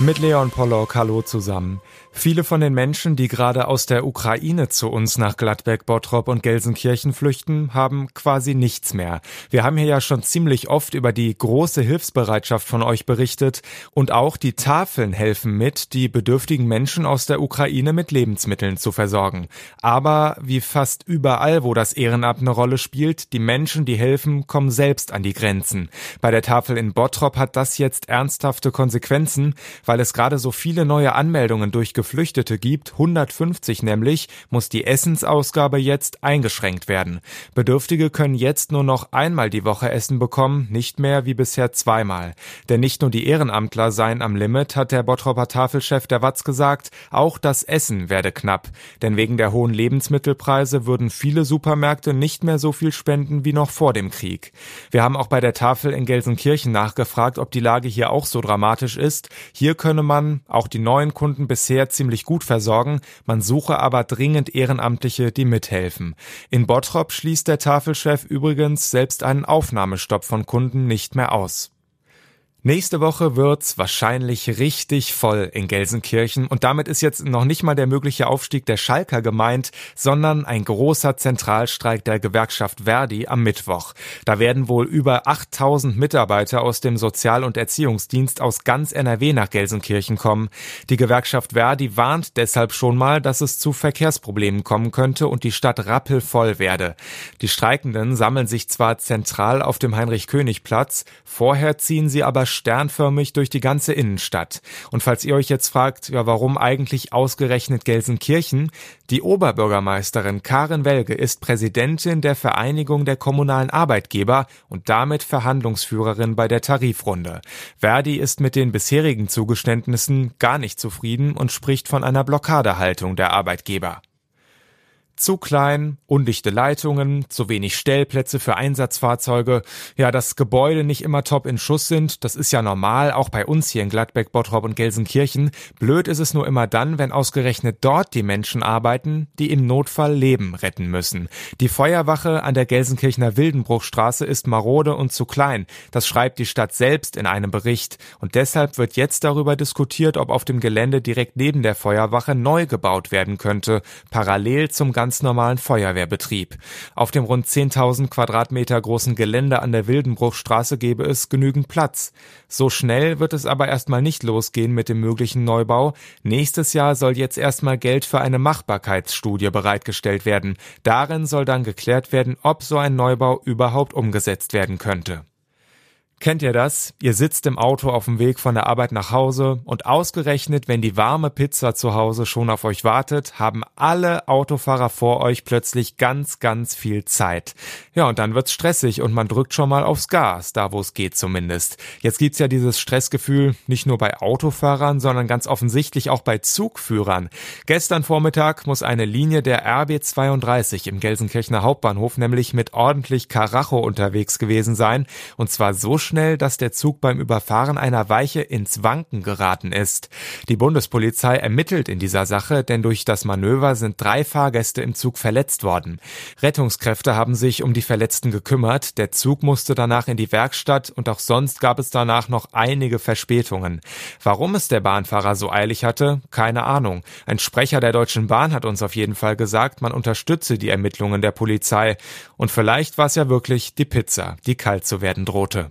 Mit Leon Pollock, hallo zusammen. Viele von den Menschen, die gerade aus der Ukraine zu uns nach Gladbeck, Bottrop und Gelsenkirchen flüchten, haben quasi nichts mehr. Wir haben hier ja schon ziemlich oft über die große Hilfsbereitschaft von euch berichtet und auch die Tafeln helfen mit, die bedürftigen Menschen aus der Ukraine mit Lebensmitteln zu versorgen. Aber wie fast überall, wo das Ehrenamt eine Rolle spielt, die Menschen, die helfen, kommen selbst an die Grenzen. Bei der Tafel in Bottrop hat das jetzt ernsthafte Konsequenzen, weil es gerade so viele neue Anmeldungen durchgeführt Geflüchtete gibt, 150 nämlich, muss die Essensausgabe jetzt eingeschränkt werden. Bedürftige können jetzt nur noch einmal die Woche Essen bekommen, nicht mehr wie bisher zweimal. Denn nicht nur die Ehrenamtler seien am Limit, hat der Bottroper Tafelchef der Watz gesagt, auch das Essen werde knapp. Denn wegen der hohen Lebensmittelpreise würden viele Supermärkte nicht mehr so viel spenden wie noch vor dem Krieg. Wir haben auch bei der Tafel in Gelsenkirchen nachgefragt, ob die Lage hier auch so dramatisch ist. Hier könne man auch die neuen Kunden bisher ziemlich gut versorgen, man suche aber dringend Ehrenamtliche, die mithelfen. In Bottrop schließt der Tafelchef übrigens selbst einen Aufnahmestopp von Kunden nicht mehr aus. Nächste Woche wird's wahrscheinlich richtig voll in Gelsenkirchen und damit ist jetzt noch nicht mal der mögliche Aufstieg der Schalker gemeint, sondern ein großer Zentralstreik der Gewerkschaft Verdi am Mittwoch. Da werden wohl über 8000 Mitarbeiter aus dem Sozial- und Erziehungsdienst aus ganz NRW nach Gelsenkirchen kommen. Die Gewerkschaft Verdi warnt deshalb schon mal, dass es zu Verkehrsproblemen kommen könnte und die Stadt rappelvoll werde. Die Streikenden sammeln sich zwar zentral auf dem Heinrich-König-Platz, vorher ziehen sie aber sternförmig durch die ganze Innenstadt. Und falls ihr euch jetzt fragt, ja, warum eigentlich ausgerechnet Gelsenkirchen? Die Oberbürgermeisterin Karin Welge ist Präsidentin der Vereinigung der kommunalen Arbeitgeber und damit Verhandlungsführerin bei der Tarifrunde. Verdi ist mit den bisherigen Zugeständnissen gar nicht zufrieden und spricht von einer Blockadehaltung der Arbeitgeber. Zu klein, undichte Leitungen, zu wenig Stellplätze für Einsatzfahrzeuge, ja, dass Gebäude nicht immer top in Schuss sind, das ist ja normal, auch bei uns hier in Gladbeck, Bottrop und Gelsenkirchen. Blöd ist es nur immer dann, wenn ausgerechnet dort die Menschen arbeiten, die im Notfall Leben retten müssen. Die Feuerwache an der Gelsenkirchener Wildenbruchstraße ist marode und zu klein. Das schreibt die Stadt selbst in einem Bericht. Und deshalb wird jetzt darüber diskutiert, ob auf dem Gelände direkt neben der Feuerwache neu gebaut werden könnte, parallel zum ganz normalen Feuerwehrbetrieb. Auf dem rund 10.000 Quadratmeter großen Gelände an der Wildenbruchstraße gäbe es genügend Platz. So schnell wird es aber erstmal nicht losgehen mit dem möglichen Neubau. Nächstes Jahr soll jetzt erstmal Geld für eine Machbarkeitsstudie bereitgestellt werden. Darin soll dann geklärt werden, ob so ein Neubau überhaupt umgesetzt werden könnte. Kennt ihr das? Ihr sitzt im Auto auf dem Weg von der Arbeit nach Hause und ausgerechnet, wenn die warme Pizza zu Hause schon auf euch wartet, haben alle Autofahrer vor euch plötzlich ganz, ganz viel Zeit. Ja, und dann wird's stressig und man drückt schon mal aufs Gas, da wo es geht zumindest. Jetzt gibt's ja dieses Stressgefühl nicht nur bei Autofahrern, sondern ganz offensichtlich auch bei Zugführern. Gestern Vormittag muss eine Linie der RB32 im Gelsenkirchener Hauptbahnhof nämlich mit ordentlich Karacho unterwegs gewesen sein und zwar so schnell, dass der Zug beim Überfahren einer Weiche ins Wanken geraten ist. Die Bundespolizei ermittelt in dieser Sache, denn durch das Manöver sind drei Fahrgäste im Zug verletzt worden. Rettungskräfte haben sich um die Verletzten gekümmert. Der Zug musste danach in die Werkstatt und auch sonst gab es danach noch einige Verspätungen. Warum es der Bahnfahrer so eilig hatte, keine Ahnung. Ein Sprecher der Deutschen Bahn hat uns auf jeden Fall gesagt, man unterstütze die Ermittlungen der Polizei. Und vielleicht war es ja wirklich die Pizza, die kalt zu werden drohte.